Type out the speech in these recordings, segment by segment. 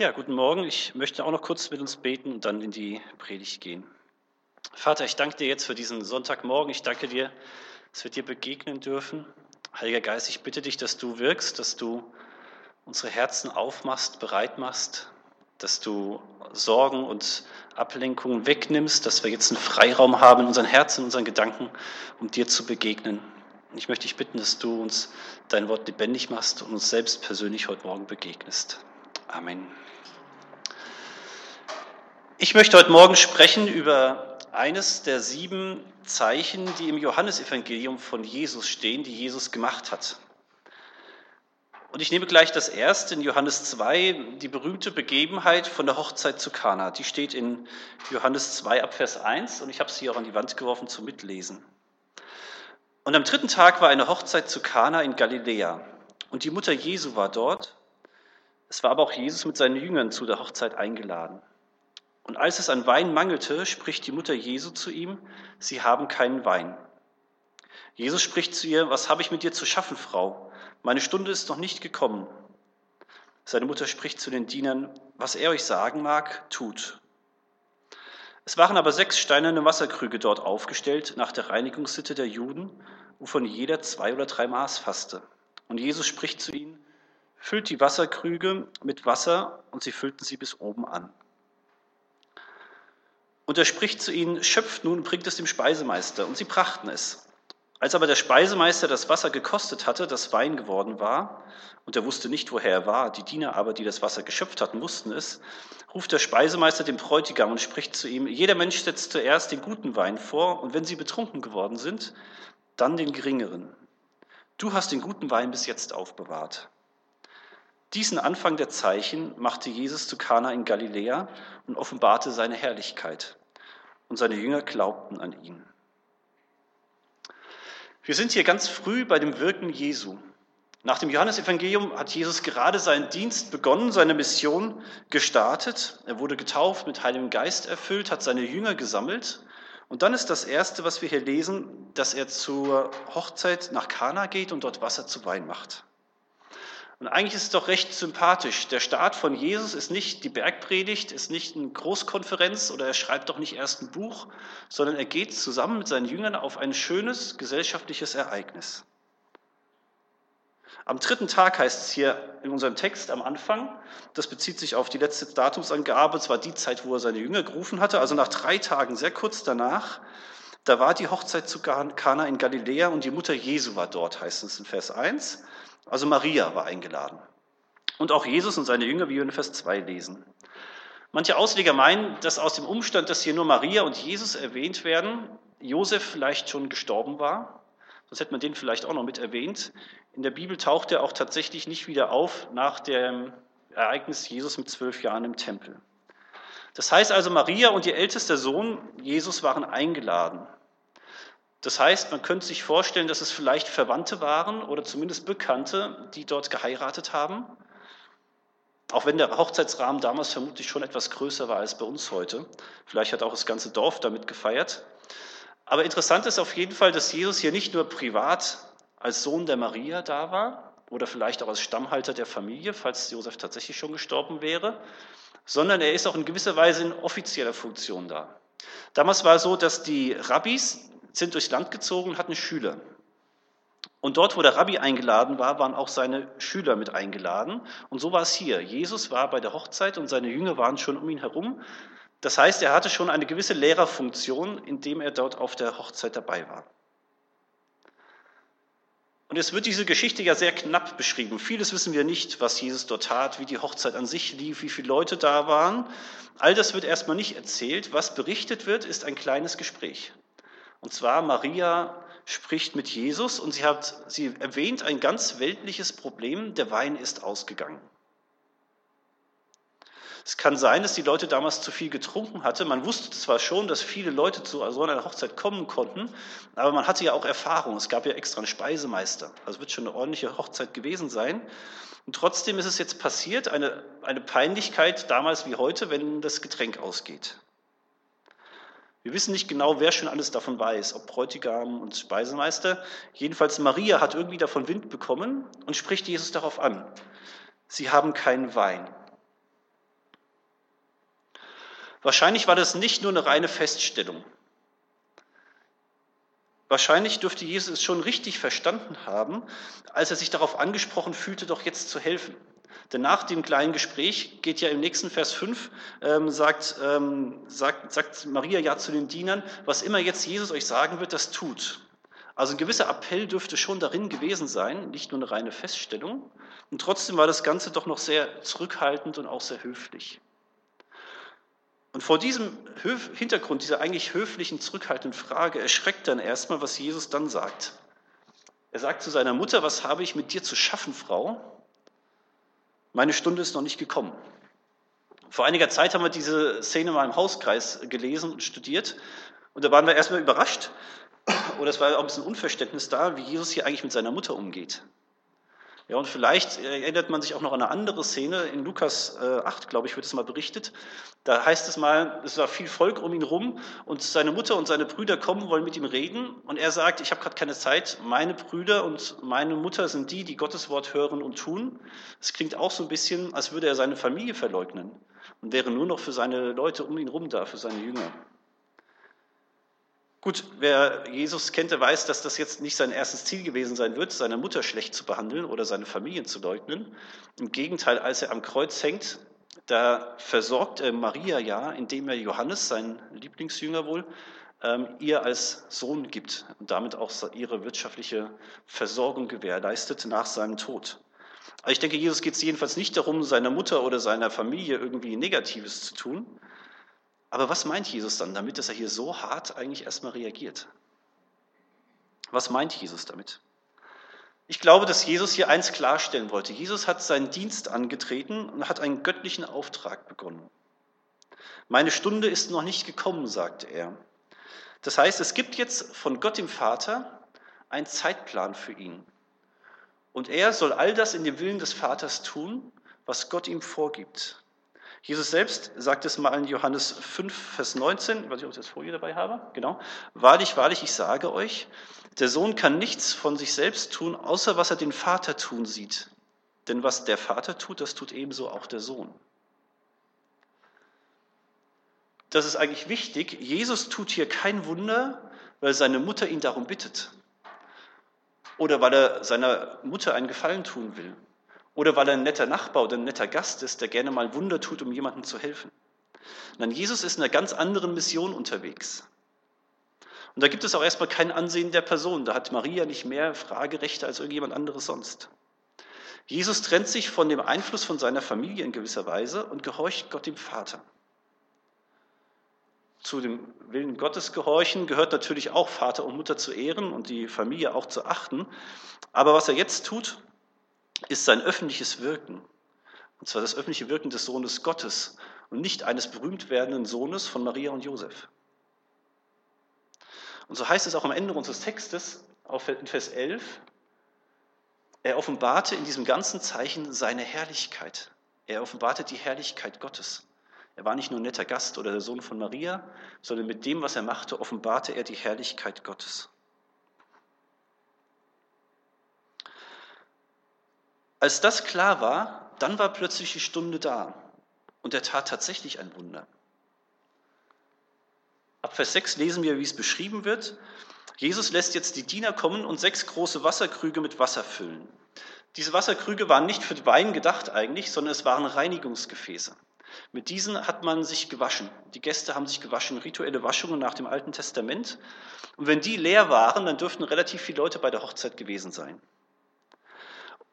Ja, guten Morgen. Ich möchte auch noch kurz mit uns beten und dann in die Predigt gehen. Vater, ich danke dir jetzt für diesen Sonntagmorgen. Ich danke dir, dass wir dir begegnen dürfen. Heiliger Geist, ich bitte dich, dass du wirkst, dass du unsere Herzen aufmachst, bereit machst, dass du Sorgen und Ablenkungen wegnimmst, dass wir jetzt einen Freiraum haben in unseren Herzen, in unseren Gedanken, um dir zu begegnen. Ich möchte dich bitten, dass du uns dein Wort lebendig machst und uns selbst persönlich heute Morgen begegnest. Amen. Ich möchte heute Morgen sprechen über eines der sieben Zeichen, die im Johannesevangelium von Jesus stehen, die Jesus gemacht hat. Und ich nehme gleich das erste in Johannes 2, die berühmte Begebenheit von der Hochzeit zu Kana. Die steht in Johannes 2 ab Vers 1 und ich habe sie auch an die Wand geworfen zum Mitlesen. Und am dritten Tag war eine Hochzeit zu Kana in Galiläa und die Mutter Jesu war dort. Es war aber auch Jesus mit seinen Jüngern zu der Hochzeit eingeladen. Und als es an Wein mangelte, spricht die Mutter Jesu zu ihm, sie haben keinen Wein. Jesus spricht zu ihr, was habe ich mit dir zu schaffen, Frau? Meine Stunde ist noch nicht gekommen. Seine Mutter spricht zu den Dienern, was er euch sagen mag, tut. Es waren aber sechs steinerne Wasserkrüge dort aufgestellt, nach der Reinigungssitte der Juden, wovon jeder zwei oder drei Maß fasste. Und Jesus spricht zu ihnen, füllt die Wasserkrüge mit Wasser, und sie füllten sie bis oben an. Und er spricht zu ihnen, schöpft nun und bringt es dem Speisemeister. Und sie brachten es. Als aber der Speisemeister das Wasser gekostet hatte, das Wein geworden war, und er wusste nicht, woher er war, die Diener aber, die das Wasser geschöpft hatten, wussten es, ruft der Speisemeister den Bräutigam und spricht zu ihm, jeder Mensch setzt zuerst den guten Wein vor, und wenn sie betrunken geworden sind, dann den geringeren. Du hast den guten Wein bis jetzt aufbewahrt. Diesen Anfang der Zeichen machte Jesus zu Kana in Galiläa und offenbarte seine Herrlichkeit und seine Jünger glaubten an ihn. Wir sind hier ganz früh bei dem Wirken Jesu. Nach dem Johannesevangelium hat Jesus gerade seinen Dienst begonnen, seine Mission gestartet. Er wurde getauft, mit Heiligem Geist erfüllt, hat seine Jünger gesammelt. Und dann ist das Erste, was wir hier lesen, dass er zur Hochzeit nach Kana geht und dort Wasser zu Wein macht. Und eigentlich ist es doch recht sympathisch. Der Start von Jesus ist nicht die Bergpredigt, ist nicht eine Großkonferenz oder er schreibt doch nicht erst ein Buch, sondern er geht zusammen mit seinen Jüngern auf ein schönes gesellschaftliches Ereignis. Am dritten Tag heißt es hier in unserem Text am Anfang, das bezieht sich auf die letzte Datumsangabe, zwar die Zeit, wo er seine Jünger gerufen hatte, also nach drei Tagen, sehr kurz danach, da war die Hochzeit zu Kana in Galiläa und die Mutter Jesu war dort, heißt es in Vers 1. Also Maria war eingeladen. Und auch Jesus und seine Jünger, wie wir in Vers 2 lesen. Manche Ausleger meinen, dass aus dem Umstand, dass hier nur Maria und Jesus erwähnt werden, Josef vielleicht schon gestorben war. Sonst hätte man den vielleicht auch noch mit erwähnt. In der Bibel taucht er auch tatsächlich nicht wieder auf nach dem Ereignis Jesus mit zwölf Jahren im Tempel. Das heißt also, Maria und ihr ältester Sohn Jesus waren eingeladen. Das heißt, man könnte sich vorstellen, dass es vielleicht Verwandte waren oder zumindest Bekannte, die dort geheiratet haben. Auch wenn der Hochzeitsrahmen damals vermutlich schon etwas größer war als bei uns heute. Vielleicht hat auch das ganze Dorf damit gefeiert. Aber interessant ist auf jeden Fall, dass Jesus hier nicht nur privat als Sohn der Maria da war oder vielleicht auch als Stammhalter der Familie, falls Josef tatsächlich schon gestorben wäre, sondern er ist auch in gewisser Weise in offizieller Funktion da. Damals war es so, dass die Rabbis, sind durchs Land gezogen und hatten Schüler. Und dort, wo der Rabbi eingeladen war, waren auch seine Schüler mit eingeladen. Und so war es hier. Jesus war bei der Hochzeit und seine Jünger waren schon um ihn herum. Das heißt, er hatte schon eine gewisse Lehrerfunktion, indem er dort auf der Hochzeit dabei war. Und es wird diese Geschichte ja sehr knapp beschrieben. Vieles wissen wir nicht, was Jesus dort tat, wie die Hochzeit an sich lief, wie viele Leute da waren. All das wird erstmal nicht erzählt. Was berichtet wird, ist ein kleines Gespräch. Und zwar Maria spricht mit Jesus und sie, hat, sie erwähnt ein ganz weltliches Problem, der Wein ist ausgegangen. Es kann sein, dass die Leute damals zu viel getrunken hatten. Man wusste zwar schon, dass viele Leute zu so einer Hochzeit kommen konnten, aber man hatte ja auch Erfahrung. Es gab ja extra einen Speisemeister. Also wird schon eine ordentliche Hochzeit gewesen sein. Und trotzdem ist es jetzt passiert, eine, eine Peinlichkeit damals wie heute, wenn das Getränk ausgeht. Wir wissen nicht genau, wer schon alles davon weiß, ob Bräutigam und Speisemeister. Jedenfalls Maria hat irgendwie davon Wind bekommen und spricht Jesus darauf an. Sie haben keinen Wein. Wahrscheinlich war das nicht nur eine reine Feststellung. Wahrscheinlich dürfte Jesus es schon richtig verstanden haben, als er sich darauf angesprochen fühlte, doch jetzt zu helfen. Denn nach dem kleinen Gespräch geht ja im nächsten Vers 5, ähm, sagt, ähm, sagt, sagt Maria ja zu den Dienern, was immer jetzt Jesus euch sagen wird, das tut. Also ein gewisser Appell dürfte schon darin gewesen sein, nicht nur eine reine Feststellung. Und trotzdem war das Ganze doch noch sehr zurückhaltend und auch sehr höflich. Und vor diesem Hintergrund, dieser eigentlich höflichen, zurückhaltenden Frage, erschreckt dann erstmal, was Jesus dann sagt. Er sagt zu seiner Mutter, was habe ich mit dir zu schaffen, Frau? Meine Stunde ist noch nicht gekommen. Vor einiger Zeit haben wir diese Szene mal im Hauskreis gelesen und studiert. Und da waren wir erstmal überrascht, oder es war auch ein bisschen Unverständnis da, wie Jesus hier eigentlich mit seiner Mutter umgeht. Ja, und vielleicht erinnert man sich auch noch an eine andere Szene. In Lukas 8, äh, glaube ich, wird es mal berichtet. Da heißt es mal, es war viel Volk um ihn rum und seine Mutter und seine Brüder kommen, wollen mit ihm reden. Und er sagt, ich habe gerade keine Zeit. Meine Brüder und meine Mutter sind die, die Gottes Wort hören und tun. Es klingt auch so ein bisschen, als würde er seine Familie verleugnen und wäre nur noch für seine Leute um ihn rum da, für seine Jünger. Gut, wer Jesus kennt, der weiß, dass das jetzt nicht sein erstes Ziel gewesen sein wird, seine Mutter schlecht zu behandeln oder seine Familie zu leugnen. Im Gegenteil, als er am Kreuz hängt, da versorgt er Maria ja, indem er Johannes, sein Lieblingsjünger wohl, ähm, ihr als Sohn gibt und damit auch ihre wirtschaftliche Versorgung gewährleistet nach seinem Tod. Aber ich denke, Jesus geht es jedenfalls nicht darum, seiner Mutter oder seiner Familie irgendwie Negatives zu tun, aber was meint Jesus dann damit, dass er hier so hart eigentlich erstmal reagiert? Was meint Jesus damit? Ich glaube, dass Jesus hier eins klarstellen wollte. Jesus hat seinen Dienst angetreten und hat einen göttlichen Auftrag begonnen. Meine Stunde ist noch nicht gekommen, sagte er. Das heißt, es gibt jetzt von Gott dem Vater einen Zeitplan für ihn. Und er soll all das in dem Willen des Vaters tun, was Gott ihm vorgibt. Jesus selbst sagt es mal in Johannes 5, Vers 19, ich weiß nicht, ob ich das Folie dabei habe, genau. Wahrlich, wahrlich, ich sage euch, der Sohn kann nichts von sich selbst tun, außer was er den Vater tun sieht. Denn was der Vater tut, das tut ebenso auch der Sohn. Das ist eigentlich wichtig. Jesus tut hier kein Wunder, weil seine Mutter ihn darum bittet. Oder weil er seiner Mutter einen Gefallen tun will. Oder weil er ein netter Nachbar oder ein netter Gast ist, der gerne mal Wunder tut, um jemandem zu helfen. Nein, Jesus ist in einer ganz anderen Mission unterwegs. Und da gibt es auch erstmal kein Ansehen der Person. Da hat Maria nicht mehr Fragerechte als irgendjemand anderes sonst. Jesus trennt sich von dem Einfluss von seiner Familie in gewisser Weise und gehorcht Gott dem Vater. Zu dem Willen Gottes gehorchen gehört natürlich auch Vater und Mutter zu ehren und die Familie auch zu achten. Aber was er jetzt tut, ist sein öffentliches Wirken. Und zwar das öffentliche Wirken des Sohnes Gottes und nicht eines berühmt werdenden Sohnes von Maria und Josef. Und so heißt es auch am Ende unseres Textes, in Vers 11, er offenbarte in diesem ganzen Zeichen seine Herrlichkeit. Er offenbarte die Herrlichkeit Gottes. Er war nicht nur ein netter Gast oder der Sohn von Maria, sondern mit dem, was er machte, offenbarte er die Herrlichkeit Gottes. Als das klar war, dann war plötzlich die Stunde da und er tat tatsächlich ein Wunder. Ab Vers 6 lesen wir, wie es beschrieben wird. Jesus lässt jetzt die Diener kommen und sechs große Wasserkrüge mit Wasser füllen. Diese Wasserkrüge waren nicht für Wein gedacht eigentlich, sondern es waren Reinigungsgefäße. Mit diesen hat man sich gewaschen. Die Gäste haben sich gewaschen, rituelle Waschungen nach dem Alten Testament. Und wenn die leer waren, dann dürften relativ viele Leute bei der Hochzeit gewesen sein.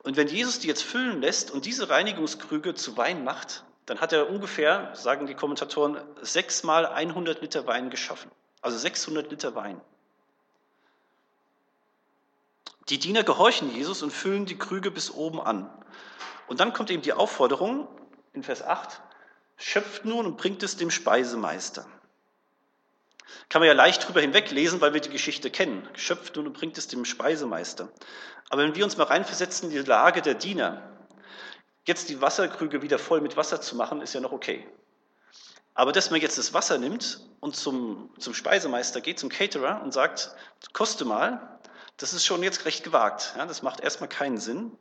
Und wenn Jesus die jetzt füllen lässt und diese Reinigungskrüge zu Wein macht, dann hat er ungefähr, sagen die Kommentatoren, sechsmal 100 Liter Wein geschaffen. Also 600 Liter Wein. Die Diener gehorchen Jesus und füllen die Krüge bis oben an. Und dann kommt eben die Aufforderung in Vers 8, schöpft nun und bringt es dem Speisemeister. Kann man ja leicht drüber hinweglesen, weil wir die Geschichte kennen. Geschöpft nun und bringt es dem Speisemeister. Aber wenn wir uns mal reinversetzen in die Lage der Diener, jetzt die Wasserkrüge wieder voll mit Wasser zu machen, ist ja noch okay. Aber dass man jetzt das Wasser nimmt und zum, zum Speisemeister geht, zum Caterer und sagt, koste mal, das ist schon jetzt recht gewagt. Ja, das macht erstmal keinen Sinn.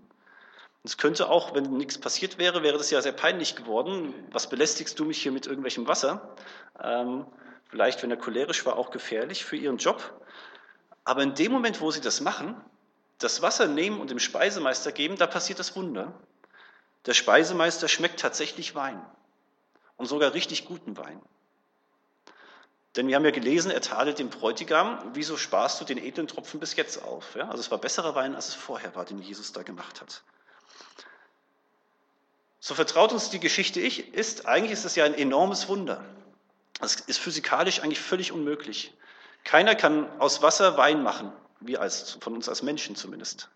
Es könnte auch, wenn nichts passiert wäre, wäre das ja sehr peinlich geworden. Was belästigst du mich hier mit irgendwelchem Wasser? Ähm, vielleicht, wenn er cholerisch war, auch gefährlich für ihren Job. Aber in dem Moment, wo sie das machen, das Wasser nehmen und dem Speisemeister geben, da passiert das Wunder. Der Speisemeister schmeckt tatsächlich Wein und sogar richtig guten Wein. Denn wir haben ja gelesen, er tadelt den Bräutigam, wieso sparst du den edlen Tropfen bis jetzt auf? Ja, also es war besserer Wein, als es vorher war, den Jesus da gemacht hat. So vertraut uns die Geschichte ich, ist, eigentlich ist es ja ein enormes Wunder. Das ist physikalisch eigentlich völlig unmöglich. Keiner kann aus Wasser Wein machen, wir als, von uns als Menschen zumindest.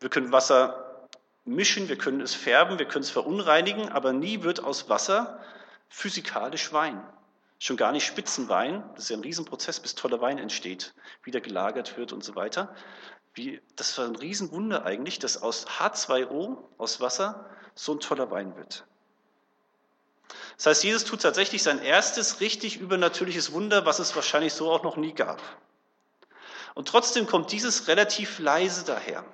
Wir können Wasser mischen, wir können es färben, wir können es verunreinigen, aber nie wird aus Wasser physikalisch Wein. Schon gar nicht Spitzenwein, das ist ja ein Riesenprozess, bis toller Wein entsteht, wieder gelagert wird und so weiter. Wie, das war ein Riesenwunder eigentlich, dass aus H2O, aus Wasser, so ein toller Wein wird. Das heißt, Jesus tut tatsächlich sein erstes richtig übernatürliches Wunder, was es wahrscheinlich so auch noch nie gab. Und trotzdem kommt dieses relativ leise daher.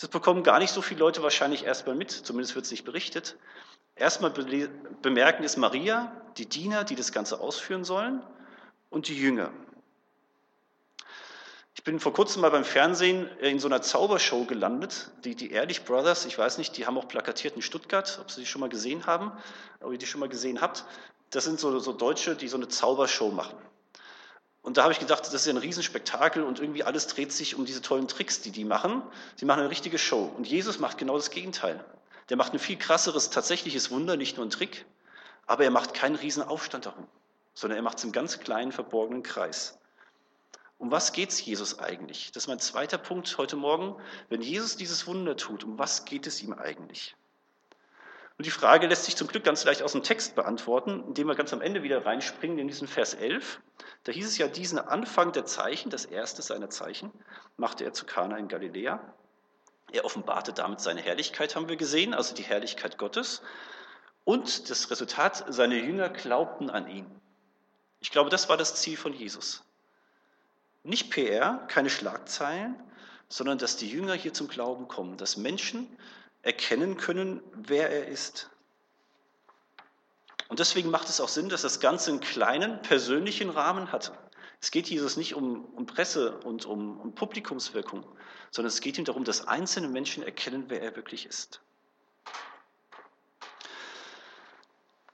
Das bekommen gar nicht so viele Leute wahrscheinlich erstmal mit, zumindest wird es nicht berichtet. Erstmal bemerken ist Maria, die Diener, die das Ganze ausführen sollen, und die Jünger. Ich bin vor kurzem mal beim Fernsehen in so einer Zaubershow gelandet, die, die Ehrlich Brothers, ich weiß nicht, die haben auch plakatiert in Stuttgart, ob Sie die schon mal gesehen haben, ob ihr die schon mal gesehen habt. Das sind so, so Deutsche, die so eine Zaubershow machen. Und da habe ich gedacht, das ist ja ein Riesenspektakel und irgendwie alles dreht sich um diese tollen Tricks, die die machen. Sie machen eine richtige Show. Und Jesus macht genau das Gegenteil. Der macht ein viel krasseres tatsächliches Wunder, nicht nur ein Trick, aber er macht keinen Riesenaufstand darum, sondern er macht es im ganz kleinen, verborgenen Kreis. Um was geht es Jesus eigentlich? Das ist mein zweiter Punkt heute Morgen. Wenn Jesus dieses Wunder tut, um was geht es ihm eigentlich? Und die Frage lässt sich zum Glück ganz leicht aus dem Text beantworten, indem wir ganz am Ende wieder reinspringen in diesen Vers 11. Da hieß es ja, diesen Anfang der Zeichen, das erste seiner Zeichen, machte er zu Kana in Galiläa. Er offenbarte damit seine Herrlichkeit, haben wir gesehen, also die Herrlichkeit Gottes. Und das Resultat, seine Jünger glaubten an ihn. Ich glaube, das war das Ziel von Jesus. Nicht PR, keine Schlagzeilen, sondern dass die Jünger hier zum Glauben kommen, dass Menschen erkennen können, wer er ist. Und deswegen macht es auch Sinn, dass das Ganze einen kleinen persönlichen Rahmen hatte. Es geht Jesus nicht um, um Presse und um, um Publikumswirkung, sondern es geht ihm darum, dass einzelne Menschen erkennen, wer er wirklich ist.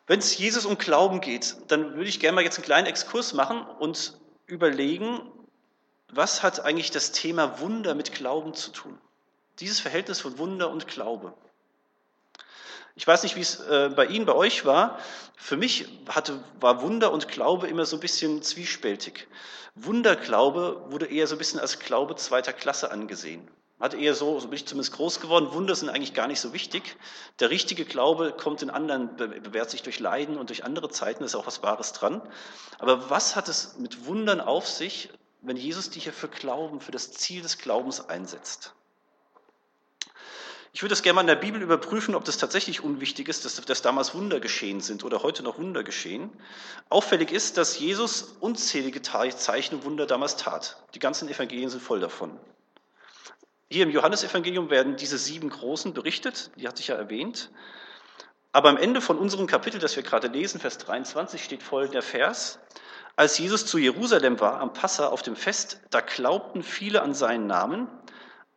Wenn es Jesus um Glauben geht, dann würde ich gerne mal jetzt einen kleinen Exkurs machen und überlegen, was hat eigentlich das Thema Wunder mit Glauben zu tun? Dieses Verhältnis von Wunder und Glaube. Ich weiß nicht, wie es äh, bei Ihnen, bei euch war. Für mich hatte, war Wunder und Glaube immer so ein bisschen zwiespältig. Wunderglaube wurde eher so ein bisschen als Glaube zweiter Klasse angesehen. Hat eher so, so bin ich zumindest groß geworden, Wunder sind eigentlich gar nicht so wichtig. Der richtige Glaube kommt in anderen, bewährt sich durch Leiden und durch andere Zeiten, ist auch was Wahres dran. Aber was hat es mit Wundern auf sich, wenn Jesus dich hier für Glauben, für das Ziel des Glaubens einsetzt? Ich würde das gerne mal in der Bibel überprüfen, ob das tatsächlich unwichtig ist, dass, dass damals Wunder geschehen sind oder heute noch Wunder geschehen. Auffällig ist, dass Jesus unzählige Zeichen und Wunder damals tat. Die ganzen Evangelien sind voll davon. Hier im Johannesevangelium werden diese sieben großen berichtet, die hatte ich ja erwähnt. Aber am Ende von unserem Kapitel, das wir gerade lesen, Vers 23, steht folgender Vers. Als Jesus zu Jerusalem war, am Passa auf dem Fest, da glaubten viele an seinen Namen,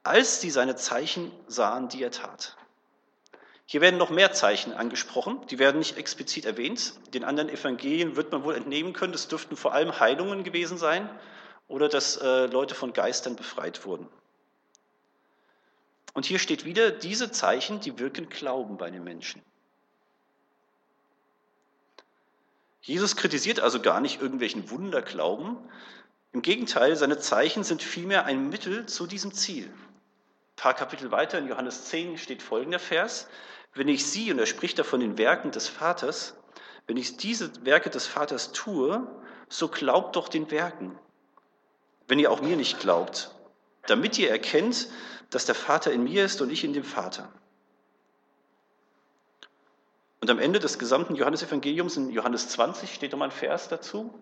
als sie seine Zeichen sahen, die er tat. Hier werden noch mehr Zeichen angesprochen, die werden nicht explizit erwähnt. Den anderen Evangelien wird man wohl entnehmen können, das dürften vor allem Heilungen gewesen sein oder dass äh, Leute von Geistern befreit wurden. Und hier steht wieder, diese Zeichen, die wirken Glauben bei den Menschen. Jesus kritisiert also gar nicht irgendwelchen Wunderglauben. Im Gegenteil, seine Zeichen sind vielmehr ein Mittel zu diesem Ziel paar Kapitel weiter in Johannes 10 steht folgender Vers. Wenn ich sie, und er spricht da von den Werken des Vaters, wenn ich diese Werke des Vaters tue, so glaubt doch den Werken, wenn ihr auch mir nicht glaubt, damit ihr erkennt, dass der Vater in mir ist und ich in dem Vater. Und am Ende des gesamten Johannesevangeliums in Johannes 20 steht nochmal ein Vers dazu.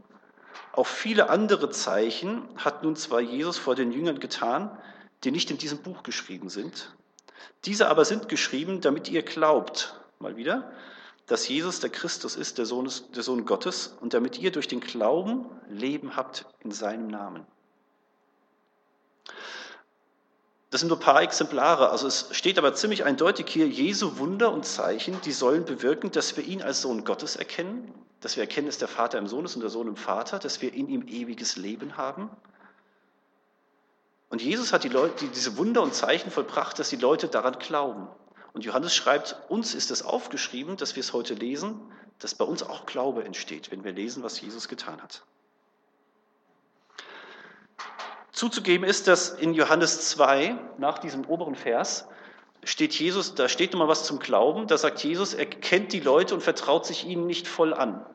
Auch viele andere Zeichen hat nun zwar Jesus vor den Jüngern getan, die nicht in diesem Buch geschrieben sind. Diese aber sind geschrieben, damit ihr glaubt, mal wieder, dass Jesus der Christus ist, der Sohn, der Sohn Gottes, und damit ihr durch den Glauben Leben habt in seinem Namen. Das sind nur ein paar Exemplare. Also es steht aber ziemlich eindeutig hier, Jesu Wunder und Zeichen, die sollen bewirken, dass wir ihn als Sohn Gottes erkennen, dass wir erkennen, dass der Vater im Sohn ist und der Sohn im Vater, dass wir in ihm ewiges Leben haben. Und Jesus hat die Leute, diese Wunder und Zeichen vollbracht, dass die Leute daran glauben. Und Johannes schreibt, uns ist es aufgeschrieben, dass wir es heute lesen, dass bei uns auch Glaube entsteht, wenn wir lesen, was Jesus getan hat. Zuzugeben ist, dass in Johannes 2, nach diesem oberen Vers, steht Jesus, da steht nochmal was zum Glauben. Da sagt Jesus, er kennt die Leute und vertraut sich ihnen nicht voll an.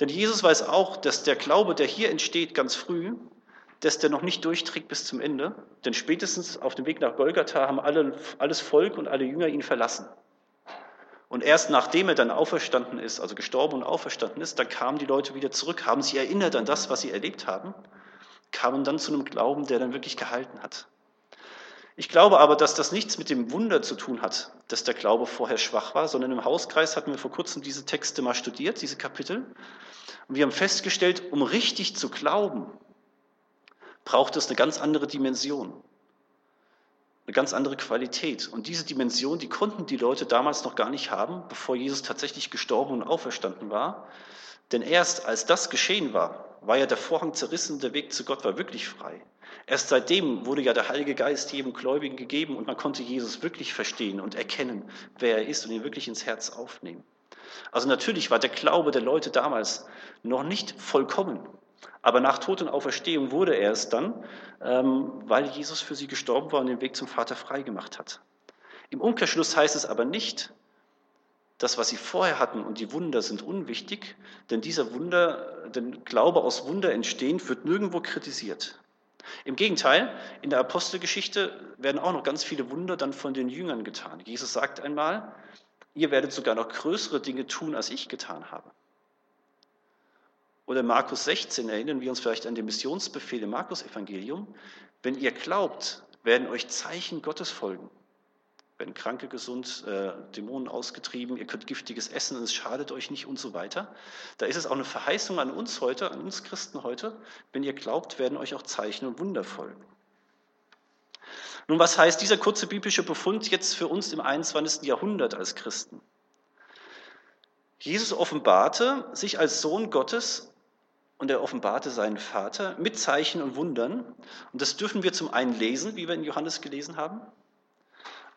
Denn Jesus weiß auch, dass der Glaube, der hier entsteht, ganz früh, dass der noch nicht durchträgt bis zum Ende. Denn spätestens auf dem Weg nach Golgatha haben alle, alles Volk und alle Jünger ihn verlassen. Und erst nachdem er dann auferstanden ist, also gestorben und auferstanden ist, dann kamen die Leute wieder zurück, haben sich erinnert an das, was sie erlebt haben kamen dann zu einem Glauben, der dann wirklich gehalten hat. Ich glaube aber, dass das nichts mit dem Wunder zu tun hat, dass der Glaube vorher schwach war, sondern im Hauskreis hatten wir vor kurzem diese Texte mal studiert, diese Kapitel. Und wir haben festgestellt, um richtig zu glauben, braucht es eine ganz andere Dimension, eine ganz andere Qualität. Und diese Dimension, die konnten die Leute damals noch gar nicht haben, bevor Jesus tatsächlich gestorben und auferstanden war. Denn erst als das geschehen war, war ja der Vorhang zerrissen, der Weg zu Gott war wirklich frei. Erst seitdem wurde ja der Heilige Geist jedem Gläubigen gegeben und man konnte Jesus wirklich verstehen und erkennen, wer er ist und ihn wirklich ins Herz aufnehmen. Also natürlich war der Glaube der Leute damals noch nicht vollkommen, aber nach Tod und Auferstehung wurde er es dann, ähm, weil Jesus für sie gestorben war und den Weg zum Vater freigemacht hat. Im Umkehrschluss heißt es aber nicht, das, was sie vorher hatten und die Wunder sind unwichtig, denn dieser Wunder, denn Glaube aus Wunder entstehen, wird nirgendwo kritisiert. Im Gegenteil, in der Apostelgeschichte werden auch noch ganz viele Wunder dann von den Jüngern getan. Jesus sagt einmal, ihr werdet sogar noch größere Dinge tun, als ich getan habe. Oder Markus 16 erinnern wir uns vielleicht an den Missionsbefehl im Markus-Evangelium. Wenn ihr glaubt, werden euch Zeichen Gottes folgen werden Kranke gesund, äh, Dämonen ausgetrieben, ihr könnt giftiges essen und es schadet euch nicht und so weiter. Da ist es auch eine Verheißung an uns heute, an uns Christen heute. Wenn ihr glaubt, werden euch auch Zeichen und Wunder folgen. Nun, was heißt dieser kurze biblische Befund jetzt für uns im 21. Jahrhundert als Christen? Jesus offenbarte sich als Sohn Gottes und er offenbarte seinen Vater mit Zeichen und Wundern. Und das dürfen wir zum einen lesen, wie wir in Johannes gelesen haben.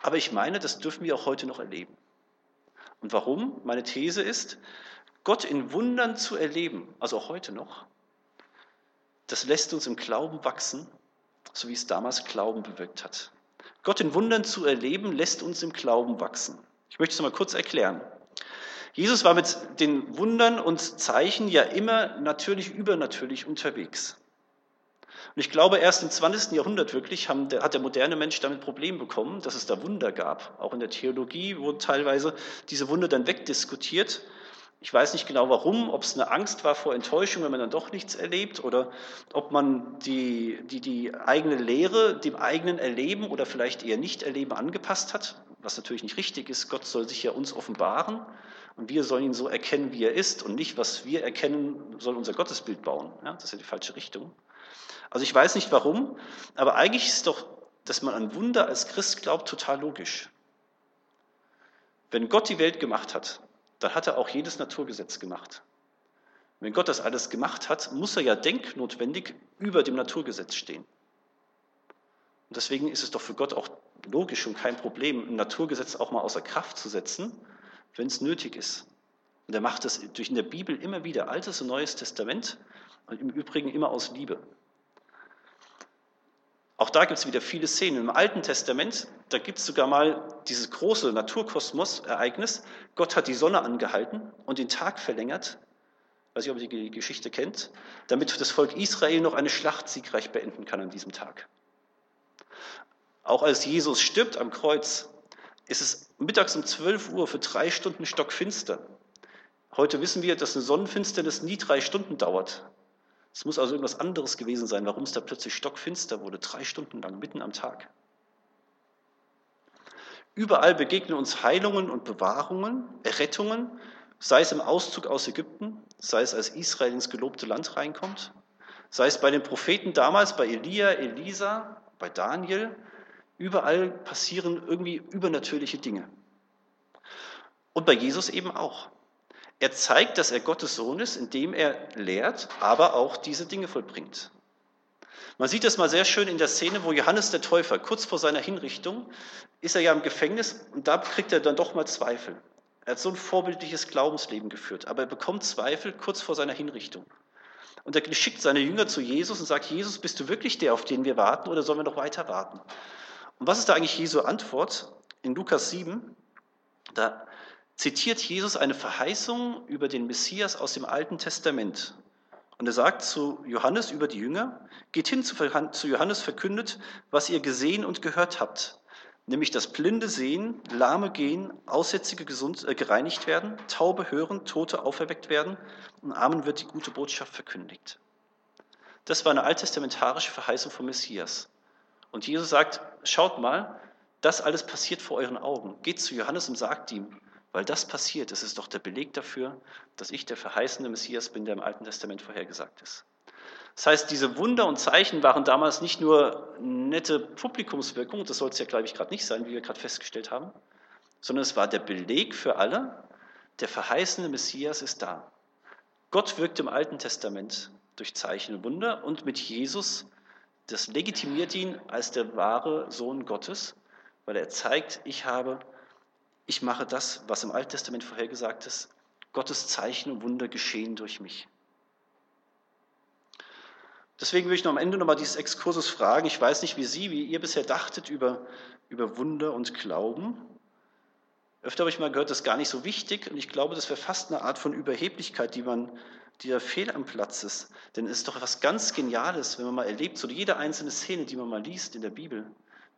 Aber ich meine, das dürfen wir auch heute noch erleben. Und warum? Meine These ist, Gott in Wundern zu erleben, also auch heute noch, das lässt uns im Glauben wachsen, so wie es damals Glauben bewirkt hat. Gott in Wundern zu erleben, lässt uns im Glauben wachsen. Ich möchte es mal kurz erklären. Jesus war mit den Wundern und Zeichen ja immer natürlich übernatürlich unterwegs. Und ich glaube, erst im 20. Jahrhundert wirklich haben, hat der moderne Mensch damit Probleme bekommen, dass es da Wunder gab. Auch in der Theologie wurden teilweise diese Wunder dann wegdiskutiert. Ich weiß nicht genau warum, ob es eine Angst war vor Enttäuschung, wenn man dann doch nichts erlebt, oder ob man die, die, die eigene Lehre dem eigenen Erleben oder vielleicht eher Nicht-Erleben angepasst hat, was natürlich nicht richtig ist. Gott soll sich ja uns offenbaren und wir sollen ihn so erkennen, wie er ist und nicht, was wir erkennen, soll unser Gottesbild bauen. Ja, das ist ja die falsche Richtung. Also ich weiß nicht warum, aber eigentlich ist doch, dass man an Wunder als Christ glaubt, total logisch. Wenn Gott die Welt gemacht hat, dann hat er auch jedes Naturgesetz gemacht. Wenn Gott das alles gemacht hat, muss er ja denknotwendig über dem Naturgesetz stehen. Und deswegen ist es doch für Gott auch logisch und kein Problem, ein Naturgesetz auch mal außer Kraft zu setzen, wenn es nötig ist. Und er macht das durch in der Bibel immer wieder, Altes und Neues Testament und im Übrigen immer aus Liebe. Auch da gibt es wieder viele Szenen. Im Alten Testament, da gibt es sogar mal dieses große Naturkosmos-Ereignis. Gott hat die Sonne angehalten und den Tag verlängert, weiß ich, ob ihr die Geschichte kennt, damit das Volk Israel noch eine Schlacht siegreich beenden kann an diesem Tag. Auch als Jesus stirbt am Kreuz, ist es mittags um 12 Uhr für drei Stunden stockfinster. Heute wissen wir, dass eine Sonnenfinsternis nie drei Stunden dauert. Es muss also irgendwas anderes gewesen sein, warum es da plötzlich stockfinster wurde, drei Stunden lang, mitten am Tag. Überall begegnen uns Heilungen und Bewahrungen, Errettungen, sei es im Auszug aus Ägypten, sei es als Israel ins gelobte Land reinkommt, sei es bei den Propheten damals, bei Elia, Elisa, bei Daniel. Überall passieren irgendwie übernatürliche Dinge. Und bei Jesus eben auch. Er zeigt, dass er Gottes Sohn ist, indem er lehrt, aber auch diese Dinge vollbringt. Man sieht das mal sehr schön in der Szene, wo Johannes der Täufer, kurz vor seiner Hinrichtung, ist er ja im Gefängnis und da kriegt er dann doch mal Zweifel. Er hat so ein vorbildliches Glaubensleben geführt, aber er bekommt Zweifel kurz vor seiner Hinrichtung. Und er schickt seine Jünger zu Jesus und sagt, Jesus, bist du wirklich der, auf den wir warten oder sollen wir noch weiter warten? Und was ist da eigentlich Jesu Antwort? In Lukas 7, da zitiert Jesus eine Verheißung über den Messias aus dem Alten Testament. Und er sagt zu Johannes über die Jünger, geht hin zu Johannes, verkündet, was ihr gesehen und gehört habt, nämlich dass Blinde sehen, Lahme gehen, Aussätzige gesund, äh, gereinigt werden, Taube hören, Tote auferweckt werden und Armen wird die gute Botschaft verkündigt. Das war eine alttestamentarische Verheißung vom Messias. Und Jesus sagt, schaut mal, das alles passiert vor euren Augen. Geht zu Johannes und sagt ihm, weil das passiert, das ist doch der Beleg dafür, dass ich der verheißene Messias bin, der im Alten Testament vorhergesagt ist. Das heißt, diese Wunder und Zeichen waren damals nicht nur nette Publikumswirkung, das soll es ja, glaube ich, gerade nicht sein, wie wir gerade festgestellt haben, sondern es war der Beleg für alle, der verheißene Messias ist da. Gott wirkt im Alten Testament durch Zeichen und Wunder und mit Jesus, das legitimiert ihn als der wahre Sohn Gottes, weil er zeigt, ich habe ich mache das, was im Alten Testament vorhergesagt ist. Gottes Zeichen und Wunder geschehen durch mich. Deswegen will ich noch am Ende nochmal dieses Exkursus fragen. Ich weiß nicht, wie Sie, wie ihr bisher dachtet über, über Wunder und Glauben. Öfter habe ich mal gehört, das ist gar nicht so wichtig. Und ich glaube, das wäre fast eine Art von Überheblichkeit, die man, die da fehl am Platz ist. Denn es ist doch etwas ganz Geniales, wenn man mal erlebt, so jede einzelne Szene, die man mal liest in der Bibel,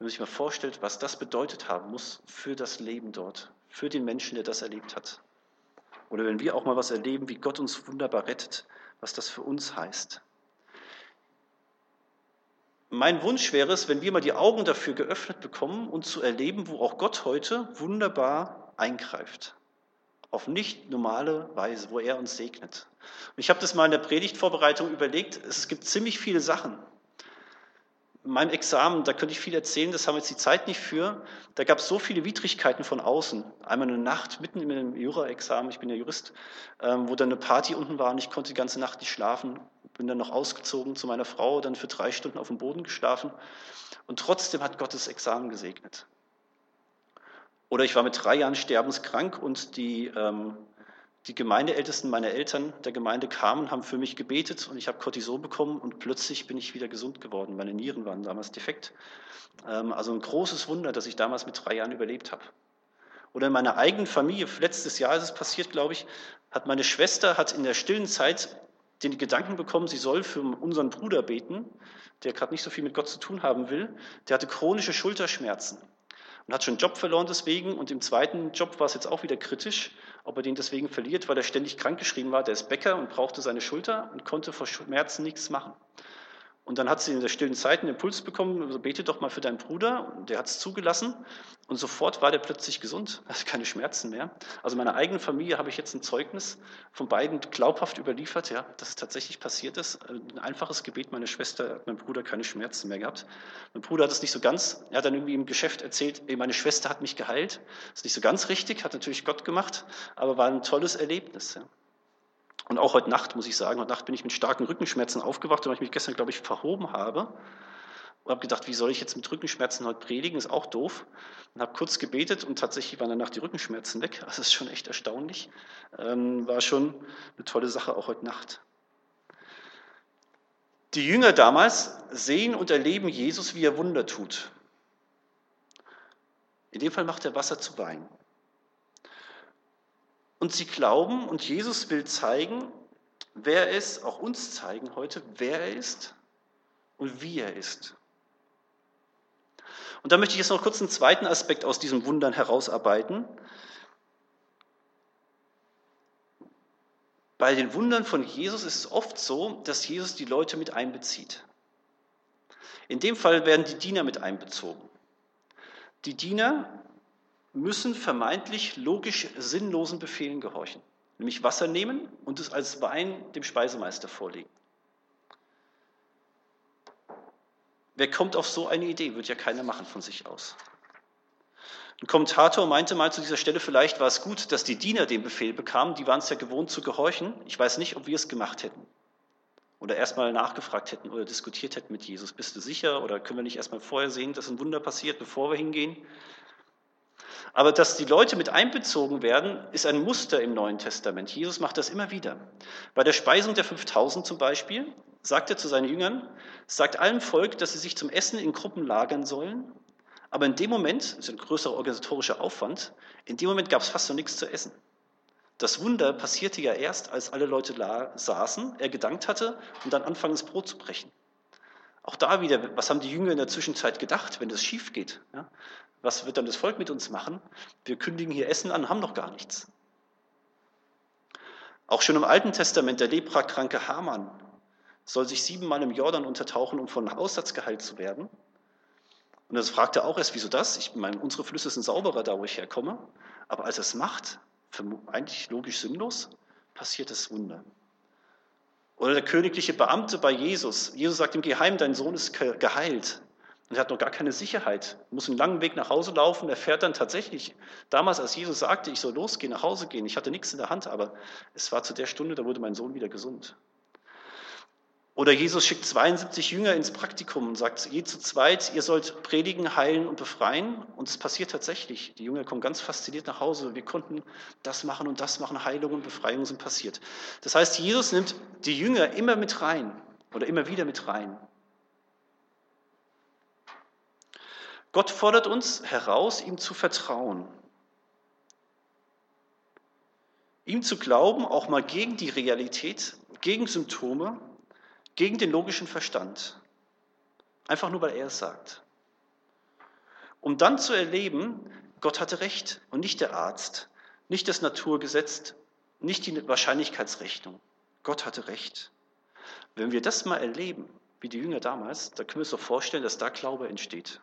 wenn man sich mal vorstellt, was das bedeutet haben muss für das Leben dort, für den Menschen, der das erlebt hat. Oder wenn wir auch mal was erleben, wie Gott uns wunderbar rettet, was das für uns heißt. Mein Wunsch wäre es, wenn wir mal die Augen dafür geöffnet bekommen und zu erleben, wo auch Gott heute wunderbar eingreift. Auf nicht normale Weise, wo er uns segnet. Und ich habe das mal in der Predigtvorbereitung überlegt. Es gibt ziemlich viele Sachen, meinem Examen, da könnte ich viel erzählen, das haben wir jetzt die Zeit nicht für. Da gab es so viele Widrigkeiten von außen. Einmal eine Nacht mitten im Jura-Examen, ich bin ja Jurist, ähm, wo dann eine Party unten war und ich konnte die ganze Nacht nicht schlafen. Bin dann noch ausgezogen zu meiner Frau, dann für drei Stunden auf dem Boden geschlafen. Und trotzdem hat Gott das Examen gesegnet. Oder ich war mit drei Jahren sterbenskrank und die ähm, die Gemeindeältesten meiner Eltern der Gemeinde kamen, haben für mich gebetet und ich habe Cortison bekommen und plötzlich bin ich wieder gesund geworden. Meine Nieren waren damals defekt. Ähm, also ein großes Wunder, dass ich damals mit drei Jahren überlebt habe. Oder in meiner eigenen Familie, letztes Jahr ist es passiert, glaube ich, hat meine Schwester hat in der stillen Zeit den Gedanken bekommen, sie soll für unseren Bruder beten, der gerade nicht so viel mit Gott zu tun haben will. Der hatte chronische Schulterschmerzen und hat schon einen Job verloren deswegen. Und im zweiten Job war es jetzt auch wieder kritisch ob er den deswegen verliert, weil er ständig krankgeschrieben war. Der ist Bäcker und brauchte seine Schulter und konnte vor Schmerzen nichts machen. Und dann hat sie in der stillen Zeit einen Impuls bekommen, also bete doch mal für deinen Bruder. Und der hat es zugelassen. Und sofort war der plötzlich gesund, also keine Schmerzen mehr. Also meiner eigenen Familie habe ich jetzt ein Zeugnis von beiden glaubhaft überliefert, ja, dass es tatsächlich passiert ist. Ein einfaches Gebet, meine Schwester hat mein Bruder keine Schmerzen mehr gehabt. Mein Bruder hat es nicht so ganz, er hat dann irgendwie im Geschäft erzählt, ey, meine Schwester hat mich geheilt. Das ist nicht so ganz richtig, hat natürlich Gott gemacht, aber war ein tolles Erlebnis. Ja. Und auch heute Nacht, muss ich sagen, heute Nacht bin ich mit starken Rückenschmerzen aufgewacht, weil ich mich gestern, glaube ich, verhoben habe. Und habe gedacht, wie soll ich jetzt mit Rückenschmerzen heute predigen? Ist auch doof. Und habe kurz gebetet und tatsächlich waren danach die Rückenschmerzen weg. Also das ist schon echt erstaunlich. Ähm, war schon eine tolle Sache, auch heute Nacht. Die Jünger damals sehen und erleben Jesus, wie er Wunder tut. In dem Fall macht er Wasser zu Wein. Und sie glauben und Jesus will zeigen, wer er ist, auch uns zeigen heute, wer er ist und wie er ist. Und da möchte ich jetzt noch kurz einen zweiten Aspekt aus diesen Wundern herausarbeiten. Bei den Wundern von Jesus ist es oft so, dass Jesus die Leute mit einbezieht. In dem Fall werden die Diener mit einbezogen. Die Diener müssen vermeintlich logisch sinnlosen Befehlen gehorchen, nämlich Wasser nehmen und es als Wein dem Speisemeister vorlegen. Wer kommt auf so eine Idee? Wird ja keiner machen von sich aus. Ein Kommentator meinte mal zu dieser Stelle, vielleicht war es gut, dass die Diener den Befehl bekamen, die waren es ja gewohnt zu gehorchen. Ich weiß nicht, ob wir es gemacht hätten. Oder erstmal nachgefragt hätten oder diskutiert hätten mit Jesus. Bist du sicher oder können wir nicht erstmal vorher sehen, dass ein Wunder passiert, bevor wir hingehen? Aber dass die Leute mit einbezogen werden, ist ein Muster im Neuen Testament. Jesus macht das immer wieder. Bei der Speisung der 5000 zum Beispiel sagt er zu seinen Jüngern, sagt allem Volk, dass sie sich zum Essen in Gruppen lagern sollen. Aber in dem Moment, das ist ein größerer organisatorischer Aufwand, in dem Moment gab es fast noch nichts zu essen. Das Wunder passierte ja erst, als alle Leute saßen, er gedankt hatte und dann anfangen, das Brot zu brechen. Auch da wieder, was haben die Jünger in der Zwischenzeit gedacht, wenn das schief geht? Ja? Was wird dann das Volk mit uns machen? Wir kündigen hier Essen an, haben noch gar nichts. Auch schon im Alten Testament, der leprakranke Haman soll sich siebenmal im Jordan untertauchen, um von Aussatz geheilt zu werden. Und das fragt er auch erst, wieso das? Ich meine, unsere Flüsse sind sauberer, da wo ich herkomme. Aber als er es macht, eigentlich logisch sinnlos, passiert das Wunder. Oder der königliche Beamte bei Jesus. Jesus sagt im Geheimen, dein Sohn ist geheilt. Und er hat noch gar keine Sicherheit, muss einen langen Weg nach Hause laufen. Er fährt dann tatsächlich, damals als Jesus sagte, ich soll losgehen, nach Hause gehen, ich hatte nichts in der Hand, aber es war zu der Stunde, da wurde mein Sohn wieder gesund. Oder Jesus schickt 72 Jünger ins Praktikum und sagt, je zu zweit, ihr sollt predigen, heilen und befreien. Und es passiert tatsächlich. Die Jünger kommen ganz fasziniert nach Hause. Wir konnten das machen und das machen. Heilung und Befreiung sind passiert. Das heißt, Jesus nimmt die Jünger immer mit rein oder immer wieder mit rein. Gott fordert uns heraus, ihm zu vertrauen. Ihm zu glauben, auch mal gegen die Realität, gegen Symptome, gegen den logischen Verstand. Einfach nur, weil er es sagt. Um dann zu erleben, Gott hatte recht und nicht der Arzt, nicht das Naturgesetz, nicht die Wahrscheinlichkeitsrechnung. Gott hatte recht. Wenn wir das mal erleben, wie die Jünger damals, da können wir uns doch vorstellen, dass da Glaube entsteht.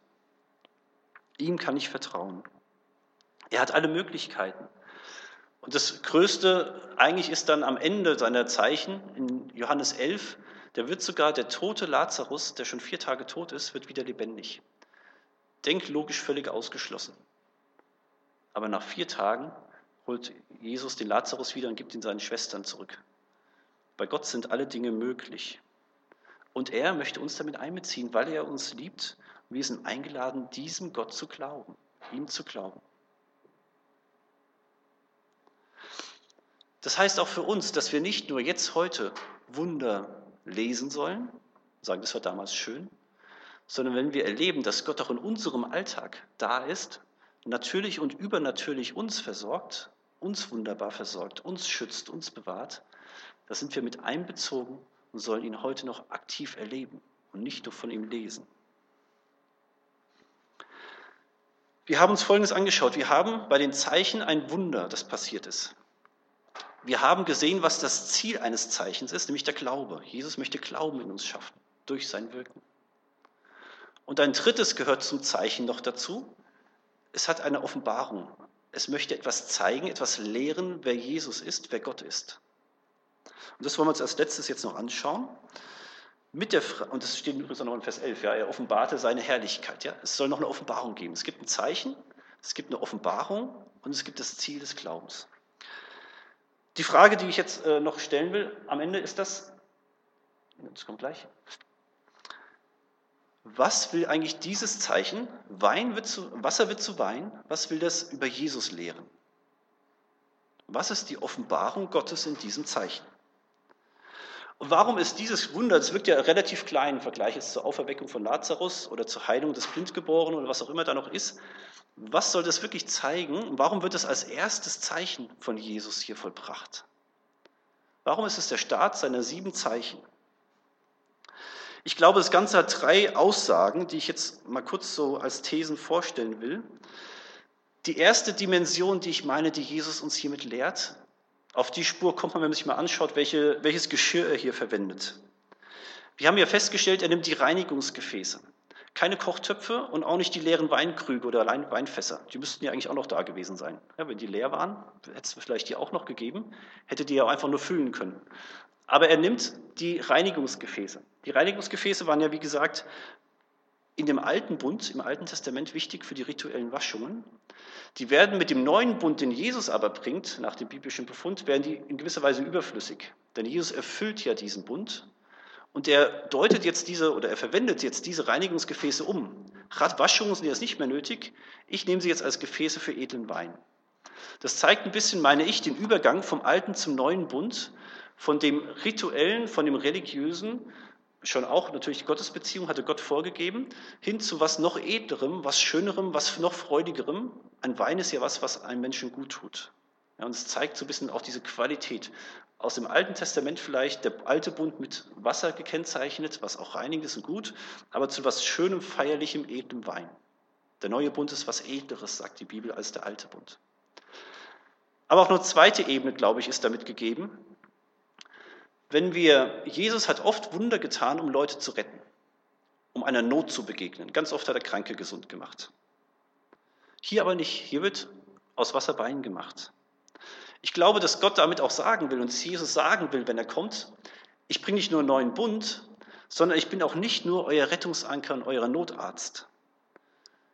Ihm kann ich vertrauen. Er hat alle Möglichkeiten. Und das Größte eigentlich ist dann am Ende seiner Zeichen in Johannes 11, da wird sogar der tote Lazarus, der schon vier Tage tot ist, wird wieder lebendig. Denklogisch völlig ausgeschlossen. Aber nach vier Tagen holt Jesus den Lazarus wieder und gibt ihn seinen Schwestern zurück. Bei Gott sind alle Dinge möglich. Und er möchte uns damit einbeziehen, weil er uns liebt. Wir sind eingeladen, diesem Gott zu glauben, ihm zu glauben. Das heißt auch für uns, dass wir nicht nur jetzt heute Wunder lesen sollen, sagen, das war damals schön, sondern wenn wir erleben, dass Gott auch in unserem Alltag da ist, natürlich und übernatürlich uns versorgt, uns wunderbar versorgt, uns schützt, uns bewahrt, da sind wir mit einbezogen und sollen ihn heute noch aktiv erleben und nicht nur von ihm lesen. Wir haben uns Folgendes angeschaut. Wir haben bei den Zeichen ein Wunder, das passiert ist. Wir haben gesehen, was das Ziel eines Zeichens ist, nämlich der Glaube. Jesus möchte Glauben in uns schaffen durch sein Wirken. Und ein drittes gehört zum Zeichen noch dazu. Es hat eine Offenbarung. Es möchte etwas zeigen, etwas lehren, wer Jesus ist, wer Gott ist. Und das wollen wir uns als letztes jetzt noch anschauen. Mit der und das steht übrigens auch noch in Vers 11, ja, er offenbarte seine Herrlichkeit. Ja. Es soll noch eine Offenbarung geben. Es gibt ein Zeichen, es gibt eine Offenbarung und es gibt das Ziel des Glaubens. Die Frage, die ich jetzt äh, noch stellen will, am Ende ist das, das kommt gleich, was will eigentlich dieses Zeichen, Wein wird zu, Wasser wird zu Wein, was will das über Jesus lehren? Was ist die Offenbarung Gottes in diesem Zeichen? Und warum ist dieses Wunder, das wirkt ja relativ klein im Vergleich jetzt zur Auferweckung von Lazarus oder zur Heilung des Blindgeborenen oder was auch immer da noch ist, was soll das wirklich zeigen? Warum wird es als erstes Zeichen von Jesus hier vollbracht? Warum ist es der Start seiner sieben Zeichen? Ich glaube, das Ganze hat drei Aussagen, die ich jetzt mal kurz so als Thesen vorstellen will. Die erste Dimension, die ich meine, die Jesus uns hiermit lehrt, auf die Spur kommt man, wenn man sich mal anschaut, welche, welches Geschirr er hier verwendet. Wir haben ja festgestellt, er nimmt die Reinigungsgefäße. Keine Kochtöpfe und auch nicht die leeren Weinkrüge oder Weinfässer. Die müssten ja eigentlich auch noch da gewesen sein. Ja, wenn die leer waren, hätte es vielleicht die auch noch gegeben, hätte die ja einfach nur füllen können. Aber er nimmt die Reinigungsgefäße. Die Reinigungsgefäße waren ja, wie gesagt, in dem alten Bund, im Alten Testament wichtig für die rituellen Waschungen. Die werden mit dem neuen Bund, den Jesus aber bringt, nach dem biblischen Befund, werden die in gewisser Weise überflüssig. Denn Jesus erfüllt ja diesen Bund und er deutet jetzt diese oder er verwendet jetzt diese Reinigungsgefäße um. Radwaschungen sind jetzt nicht mehr nötig. Ich nehme sie jetzt als Gefäße für edlen Wein. Das zeigt ein bisschen, meine ich, den Übergang vom alten zum neuen Bund, von dem rituellen, von dem religiösen, schon auch natürlich die Gottesbeziehung hatte Gott vorgegeben, hin zu was noch edlerem, was schönerem, was noch freudigerem. Ein Wein ist ja was, was einem Menschen gut tut. Ja, und es zeigt so ein bisschen auch diese Qualität aus dem Alten Testament vielleicht der alte Bund mit Wasser gekennzeichnet, was auch reinigend ist und gut, aber zu was Schönem, Feierlichem, edlem Wein. Der neue Bund ist was Edleres, sagt die Bibel, als der alte Bund. Aber auch eine zweite Ebene, glaube ich, ist damit gegeben. Wenn wir, Jesus hat oft Wunder getan, um Leute zu retten, um einer Not zu begegnen. Ganz oft hat er Kranke gesund gemacht. Hier aber nicht. Hier wird aus Wasser Wein gemacht. Ich glaube, dass Gott damit auch sagen will und Jesus sagen will, wenn er kommt, ich bringe nicht nur einen neuen Bund, sondern ich bin auch nicht nur euer Rettungsanker und euer Notarzt.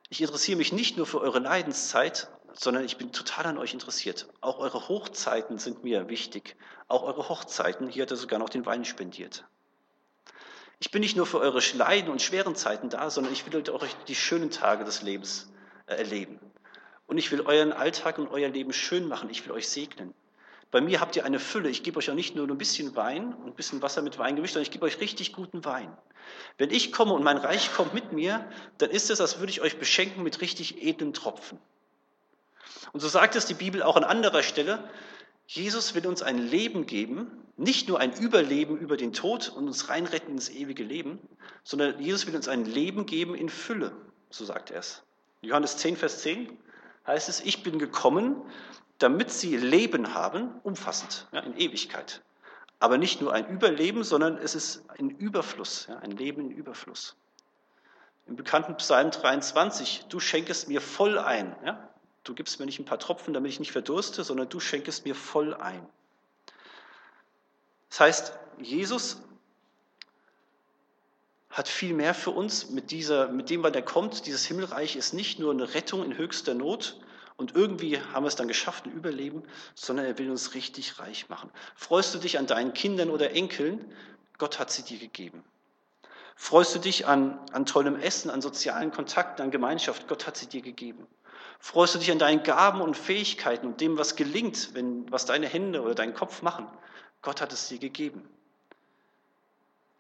Ich interessiere mich nicht nur für eure Leidenszeit, sondern ich bin total an euch interessiert. Auch eure Hochzeiten sind mir wichtig. Auch eure Hochzeiten, hier hat er sogar noch den Wein spendiert. Ich bin nicht nur für eure Leiden und schweren Zeiten da, sondern ich will euch die schönen Tage des Lebens äh, erleben. Und ich will euren Alltag und euer Leben schön machen. Ich will euch segnen. Bei mir habt ihr eine Fülle. Ich gebe euch auch nicht nur ein bisschen Wein und ein bisschen Wasser mit Wein gemischt, sondern ich gebe euch richtig guten Wein. Wenn ich komme und mein Reich kommt mit mir, dann ist es, als würde ich euch beschenken mit richtig edlen Tropfen. Und so sagt es die Bibel auch an anderer Stelle. Jesus will uns ein Leben geben, nicht nur ein Überleben über den Tod und uns reinretten ins ewige Leben, sondern Jesus will uns ein Leben geben in Fülle, so sagt er es. Johannes 10, Vers 10 heißt es, ich bin gekommen, damit sie Leben haben, umfassend, ja, in Ewigkeit. Aber nicht nur ein Überleben, sondern es ist ein Überfluss, ja, ein Leben in Überfluss. Im bekannten Psalm 23, du schenkest mir voll ein. Ja? Du gibst mir nicht ein paar Tropfen, damit ich nicht verdurste, sondern du schenkest mir voll ein. Das heißt, Jesus hat viel mehr für uns mit, dieser, mit dem, wann er kommt. Dieses Himmelreich ist nicht nur eine Rettung in höchster Not und irgendwie haben wir es dann geschafft, ein Überleben, sondern er will uns richtig reich machen. Freust du dich an deinen Kindern oder Enkeln? Gott hat sie dir gegeben. Freust du dich an, an tollem Essen, an sozialen Kontakten, an Gemeinschaft? Gott hat sie dir gegeben. Freust du dich an deinen Gaben und Fähigkeiten und dem, was gelingt, wenn, was deine Hände oder dein Kopf machen? Gott hat es dir gegeben.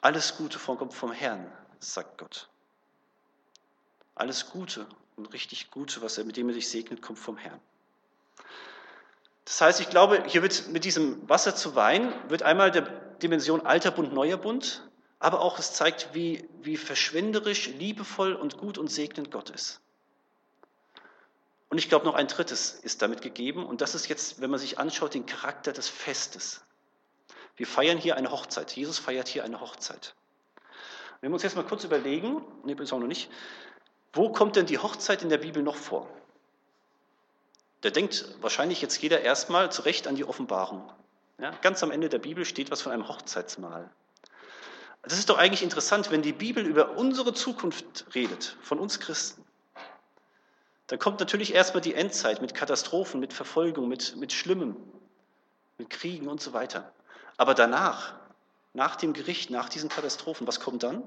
Alles Gute kommt vom Herrn, sagt Gott. Alles Gute und richtig Gute, was er, mit dem er dich segnet, kommt vom Herrn. Das heißt, ich glaube, hier wird mit diesem Wasser zu Wein, wird einmal der Dimension alter Bund, neuer Bund, aber auch es zeigt, wie, wie verschwenderisch, liebevoll und gut und segnend Gott ist. Und ich glaube, noch ein drittes ist damit gegeben, und das ist jetzt, wenn man sich anschaut, den Charakter des Festes. Wir feiern hier eine Hochzeit. Jesus feiert hier eine Hochzeit. Wenn wir uns jetzt mal kurz überlegen, nee, ist auch noch nicht, wo kommt denn die Hochzeit in der Bibel noch vor? Da denkt wahrscheinlich jetzt jeder erstmal zurecht an die Offenbarung. Ja, ganz am Ende der Bibel steht was von einem Hochzeitsmahl. Das ist doch eigentlich interessant, wenn die Bibel über unsere Zukunft redet, von uns Christen. Dann kommt natürlich erstmal die Endzeit mit Katastrophen, mit Verfolgung, mit, mit Schlimmem, mit Kriegen und so weiter. Aber danach, nach dem Gericht, nach diesen Katastrophen, was kommt dann?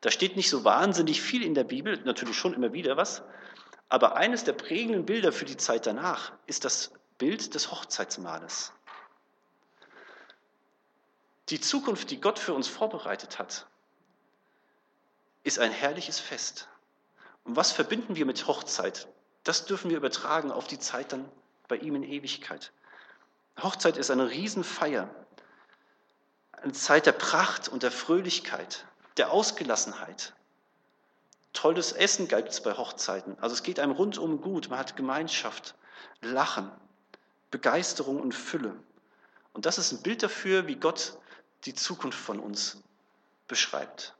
Da steht nicht so wahnsinnig viel in der Bibel, natürlich schon immer wieder was, aber eines der prägenden Bilder für die Zeit danach ist das Bild des Hochzeitsmahles. Die Zukunft, die Gott für uns vorbereitet hat, ist ein herrliches Fest. Und was verbinden wir mit Hochzeit? Das dürfen wir übertragen auf die Zeit dann bei ihm in Ewigkeit. Hochzeit ist eine Riesenfeier, eine Zeit der Pracht und der Fröhlichkeit, der Ausgelassenheit. Tolles Essen galt es bei Hochzeiten. Also es geht einem rundum gut. Man hat Gemeinschaft, Lachen, Begeisterung und Fülle. Und das ist ein Bild dafür, wie Gott die Zukunft von uns beschreibt.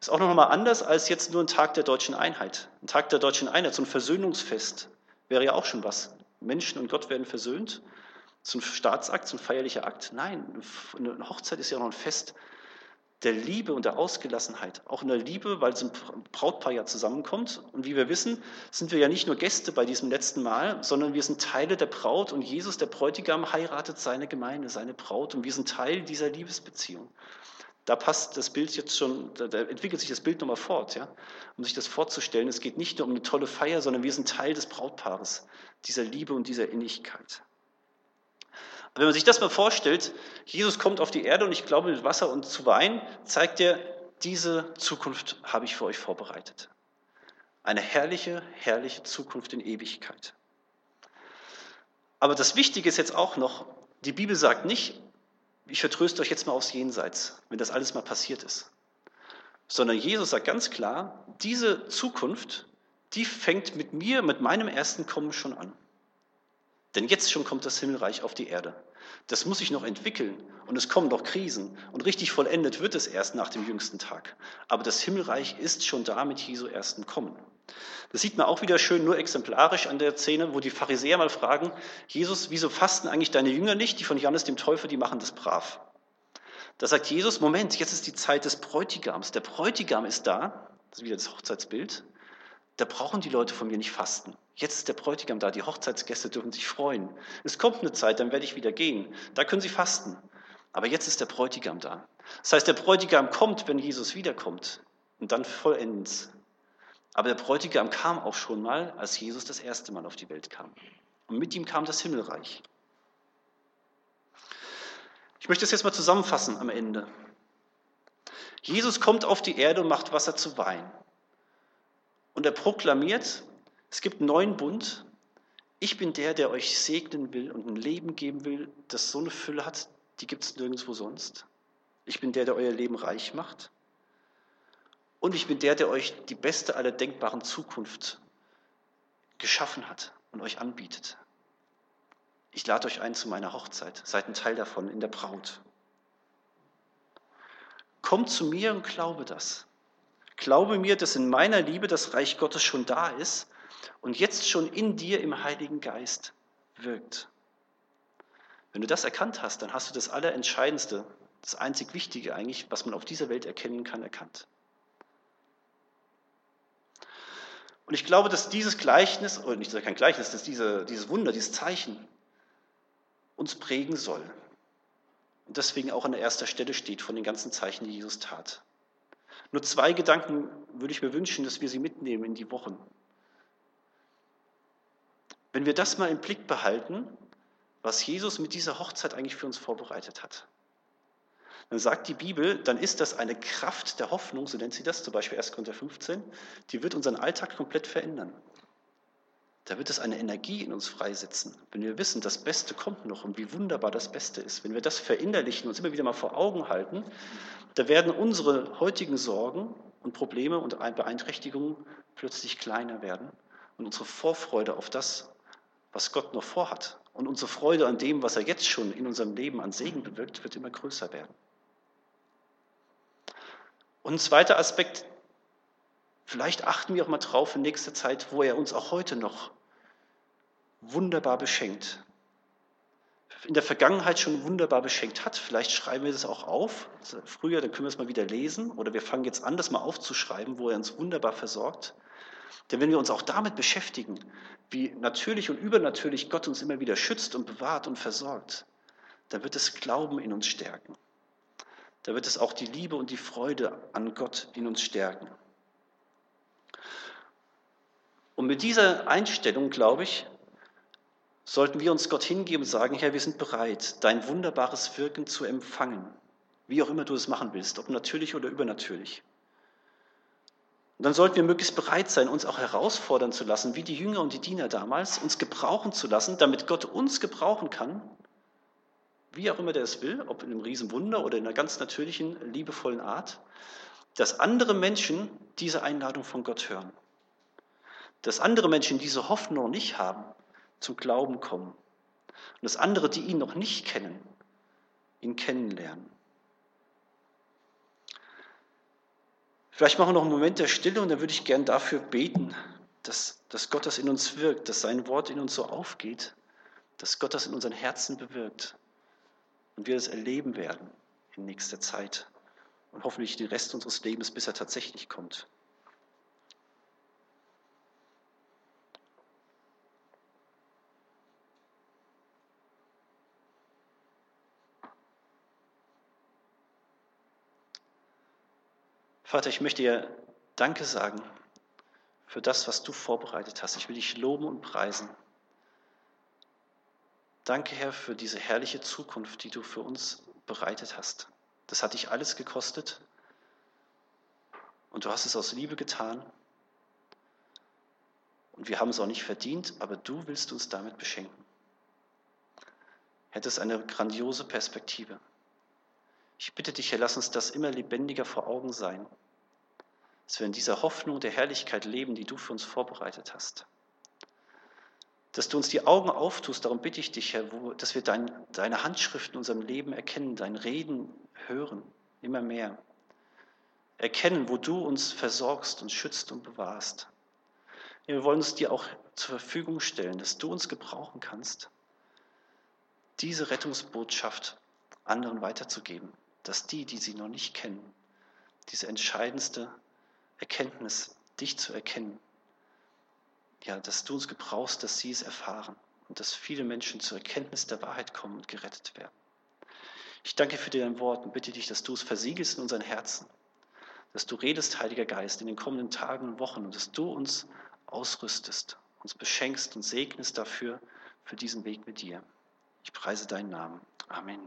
Ist auch noch mal anders als jetzt nur ein Tag der deutschen Einheit. Ein Tag der deutschen Einheit, so ein Versöhnungsfest, wäre ja auch schon was. Menschen und Gott werden versöhnt. So ein Staatsakt, so ein feierlicher Akt. Nein, eine Hochzeit ist ja noch ein Fest der Liebe und der Ausgelassenheit. Auch in der Liebe, weil so ein Brautpaar ja zusammenkommt. Und wie wir wissen, sind wir ja nicht nur Gäste bei diesem letzten Mal, sondern wir sind Teile der Braut und Jesus, der Bräutigam, heiratet seine Gemeinde, seine Braut und wir sind Teil dieser Liebesbeziehung. Da passt das Bild jetzt schon, da, entwickelt sich das Bild nochmal fort, ja, um sich das vorzustellen. Es geht nicht nur um eine tolle Feier, sondern wir sind Teil des Brautpaares, dieser Liebe und dieser Innigkeit. Wenn man sich das mal vorstellt, Jesus kommt auf die Erde und ich glaube mit Wasser und zu Wein, zeigt er, diese Zukunft habe ich für euch vorbereitet. Eine herrliche, herrliche Zukunft in Ewigkeit. Aber das Wichtige ist jetzt auch noch, die Bibel sagt nicht, ich vertröste euch jetzt mal aufs Jenseits, wenn das alles mal passiert ist. Sondern Jesus sagt ganz klar, diese Zukunft, die fängt mit mir, mit meinem ersten Kommen schon an. Denn jetzt schon kommt das Himmelreich auf die Erde. Das muss sich noch entwickeln und es kommen noch Krisen und richtig vollendet wird es erst nach dem jüngsten Tag. Aber das Himmelreich ist schon da mit Jesu ersten Kommen. Das sieht man auch wieder schön nur exemplarisch an der Szene, wo die Pharisäer mal fragen, Jesus, wieso fasten eigentlich deine Jünger nicht? Die von Johannes dem Täufer, die machen das brav. Da sagt Jesus, Moment, jetzt ist die Zeit des Bräutigams. Der Bräutigam ist da, das ist wieder das Hochzeitsbild. Da brauchen die Leute von mir nicht fasten. Jetzt ist der Bräutigam da, die Hochzeitsgäste dürfen sich freuen. Es kommt eine Zeit, dann werde ich wieder gehen. Da können sie fasten. Aber jetzt ist der Bräutigam da. Das heißt, der Bräutigam kommt, wenn Jesus wiederkommt. Und dann vollends. Aber der Bräutigam kam auch schon mal, als Jesus das erste Mal auf die Welt kam. Und mit ihm kam das Himmelreich. Ich möchte es jetzt mal zusammenfassen am Ende. Jesus kommt auf die Erde und macht Wasser zu Wein. Und er proklamiert, es gibt einen neuen Bund. Ich bin der, der euch segnen will und ein Leben geben will, das so eine Fülle hat, die gibt es nirgendwo sonst. Ich bin der, der euer Leben reich macht. Und ich bin der, der euch die beste aller denkbaren Zukunft geschaffen hat und euch anbietet. Ich lade euch ein zu meiner Hochzeit. Seid ein Teil davon in der Braut. Kommt zu mir und glaube das. Glaube mir, dass in meiner Liebe das Reich Gottes schon da ist und jetzt schon in dir im Heiligen Geist wirkt. Wenn du das erkannt hast, dann hast du das Allerentscheidendste, das einzig Wichtige eigentlich, was man auf dieser Welt erkennen kann, erkannt. Und ich glaube, dass dieses Gleichnis, oder nicht kein Gleichnis, dass diese, dieses Wunder, dieses Zeichen uns prägen soll. Und deswegen auch an erster Stelle steht von den ganzen Zeichen, die Jesus tat. Nur zwei Gedanken würde ich mir wünschen, dass wir sie mitnehmen in die Wochen. Wenn wir das mal im Blick behalten, was Jesus mit dieser Hochzeit eigentlich für uns vorbereitet hat, dann sagt die Bibel, dann ist das eine Kraft der Hoffnung, so nennt sie das, zum Beispiel 1. Korinther 15, die wird unseren Alltag komplett verändern. Da wird es eine Energie in uns freisetzen. Wenn wir wissen, das Beste kommt noch und wie wunderbar das Beste ist, wenn wir das verinnerlichen und uns immer wieder mal vor Augen halten, da werden unsere heutigen Sorgen und Probleme und Beeinträchtigungen plötzlich kleiner werden und unsere Vorfreude auf das, was Gott noch vorhat und unsere Freude an dem, was er jetzt schon in unserem Leben an Segen bewirkt, wird immer größer werden. Und ein zweiter Aspekt, vielleicht achten wir auch mal drauf in nächster Zeit, wo er uns auch heute noch wunderbar beschenkt. In der Vergangenheit schon wunderbar beschenkt hat. Vielleicht schreiben wir das auch auf. Früher, dann können wir es mal wieder lesen. Oder wir fangen jetzt an, das mal aufzuschreiben, wo er uns wunderbar versorgt. Denn wenn wir uns auch damit beschäftigen, wie natürlich und übernatürlich Gott uns immer wieder schützt und bewahrt und versorgt, dann wird es Glauben in uns stärken. Da wird es auch die Liebe und die Freude an Gott in uns stärken. Und mit dieser Einstellung, glaube ich, sollten wir uns Gott hingeben und sagen, Herr, wir sind bereit, dein wunderbares Wirken zu empfangen, wie auch immer du es machen willst, ob natürlich oder übernatürlich. Und dann sollten wir möglichst bereit sein, uns auch herausfordern zu lassen, wie die Jünger und die Diener damals, uns gebrauchen zu lassen, damit Gott uns gebrauchen kann, wie auch immer der es will, ob in einem Riesenwunder oder in einer ganz natürlichen, liebevollen Art, dass andere Menschen diese Einladung von Gott hören. Dass andere Menschen diese Hoffnung nicht haben, zum Glauben kommen. Und dass andere, die ihn noch nicht kennen, ihn kennenlernen. Vielleicht machen wir noch einen Moment der Stille und dann würde ich gern dafür beten, dass, dass Gott das in uns wirkt, dass sein Wort in uns so aufgeht, dass Gott das in unseren Herzen bewirkt und wir das erleben werden in nächster Zeit und hoffentlich den Rest unseres Lebens, bis er tatsächlich kommt. Vater, ich möchte dir Danke sagen für das, was du vorbereitet hast. Ich will dich loben und preisen. Danke, Herr, für diese herrliche Zukunft, die du für uns bereitet hast. Das hat dich alles gekostet und du hast es aus Liebe getan. Und wir haben es auch nicht verdient, aber du willst uns damit beschenken. Hätte es eine grandiose Perspektive. Ich bitte dich, Herr, lass uns das immer lebendiger vor Augen sein, dass wir in dieser Hoffnung der Herrlichkeit leben, die du für uns vorbereitet hast. Dass du uns die Augen auftust, darum bitte ich dich, Herr, dass wir dein, deine Handschrift in unserem Leben erkennen, dein Reden hören, immer mehr. Erkennen, wo du uns versorgst und schützt und bewahrst. Wir wollen uns dir auch zur Verfügung stellen, dass du uns gebrauchen kannst, diese Rettungsbotschaft anderen weiterzugeben dass die, die sie noch nicht kennen, diese entscheidendste Erkenntnis, dich zu erkennen, ja, dass du uns gebrauchst, dass sie es erfahren und dass viele Menschen zur Erkenntnis der Wahrheit kommen und gerettet werden. Ich danke für dein Wort und bitte dich, dass du es versiegelst in unseren Herzen, dass du redest, Heiliger Geist, in den kommenden Tagen und Wochen und dass du uns ausrüstest, uns beschenkst und segnest dafür, für diesen Weg mit dir. Ich preise deinen Namen. Amen.